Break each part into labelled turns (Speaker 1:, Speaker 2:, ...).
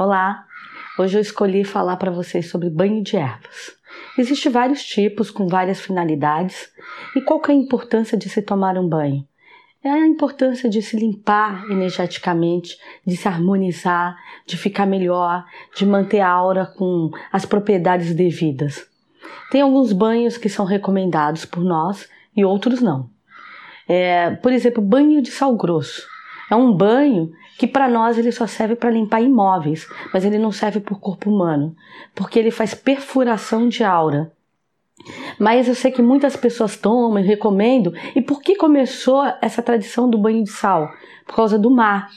Speaker 1: Olá! Hoje eu escolhi falar para vocês sobre banho de ervas. Existem vários tipos com várias finalidades. E qual é a importância de se tomar um banho? É a importância de se limpar energeticamente, de se harmonizar, de ficar melhor, de manter a aura com as propriedades devidas. Tem alguns banhos que são recomendados por nós e outros não. É, por exemplo, banho de sal grosso. É um banho que para nós ele só serve para limpar imóveis, mas ele não serve para o corpo humano, porque ele faz perfuração de aura. Mas eu sei que muitas pessoas tomam e recomendam. E por que começou essa tradição do banho de sal? Por causa do mar.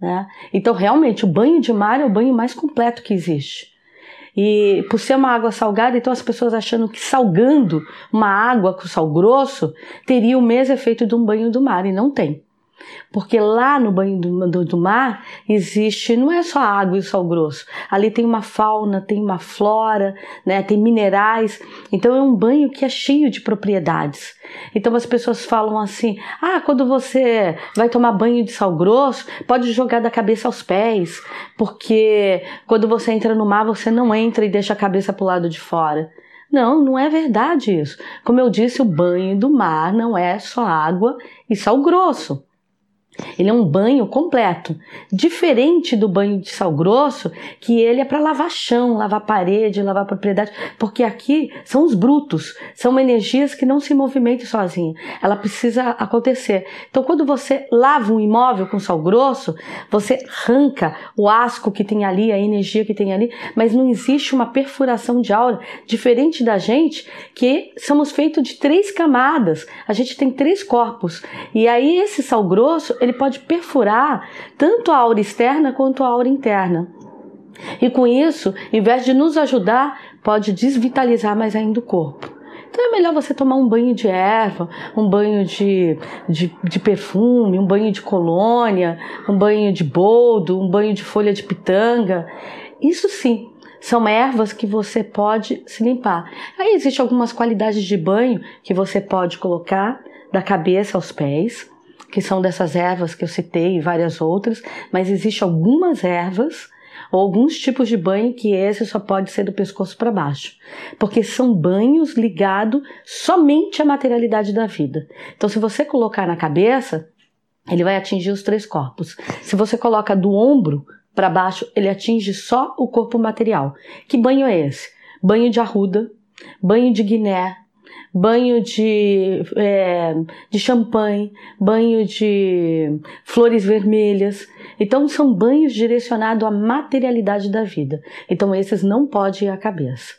Speaker 1: Né? Então, realmente, o banho de mar é o banho mais completo que existe. E por ser uma água salgada, então as pessoas achando que salgando uma água com sal grosso teria o mesmo efeito de um banho do mar, e não tem. Porque lá no banho do, do, do, mar existe, não é só água e sal grosso. Ali tem uma fauna, tem uma flora, né, tem minerais. Então é um banho que é cheio de propriedades. Então as pessoas falam assim: ah, quando você vai tomar banho de sal grosso, pode jogar da cabeça aos pés, porque quando você entra no mar, você não entra e deixa a cabeça para o lado de fora. Não, não é verdade isso. Como eu disse, o banho do mar não é só água e sal grosso. Ele é um banho completo, diferente do banho de sal grosso, que ele é para lavar chão, lavar parede, lavar propriedade, porque aqui são os brutos, são energias que não se movimentam sozinha. Ela precisa acontecer. Então, quando você lava um imóvel com sal grosso, você arranca o asco que tem ali, a energia que tem ali, mas não existe uma perfuração de aura diferente da gente, que somos feitos de três camadas. A gente tem três corpos. E aí esse sal grosso, ele pode perfurar tanto a aura externa quanto a aura interna. E com isso, em vez de nos ajudar, pode desvitalizar mais ainda o corpo. Então é melhor você tomar um banho de erva, um banho de, de, de, perfume, um banho de colônia, um banho de boldo, um banho de folha de pitanga. Isso sim, são ervas que você pode se limpar. Aí existem algumas qualidades de banho que você pode colocar da cabeça aos pés que são dessas ervas que eu citei e várias outras, mas existem algumas ervas ou alguns tipos de banho que esse só pode ser do pescoço para baixo, porque são banhos ligados somente à materialidade da vida. Então, se você colocar na cabeça, ele vai atingir os três corpos. Se você coloca do ombro para baixo, ele atinge só o corpo material. Que banho é esse? Banho de arruda, banho de guiné, banho de, é, de champanhe, banho de flores vermelhas. Então, são banhos direcionados à materialidade da vida. Então, esses não podem ir à cabeça.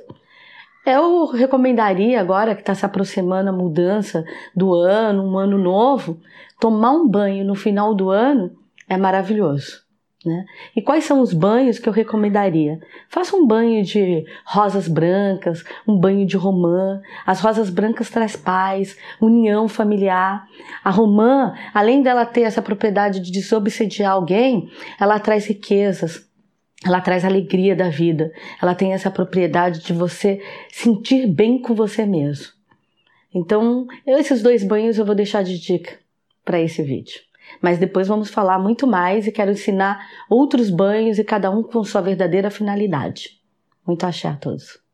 Speaker 1: Eu recomendaria, agora que está se aproximando a mudança do ano, um ano novo, tomar um banho no final do ano é maravilhoso. Né? E quais são os banhos que eu recomendaria? Faça um banho de rosas brancas, um banho de romã. As rosas brancas traz paz, união familiar. A romã, além dela ter essa propriedade de desobsediar alguém, ela traz riquezas. Ela traz alegria da vida. Ela tem essa propriedade de você sentir bem com você mesmo. Então, esses dois banhos eu vou deixar de dica para esse vídeo. Mas depois vamos falar muito mais e quero ensinar outros banhos e cada um com sua verdadeira finalidade. Muito axé a todos.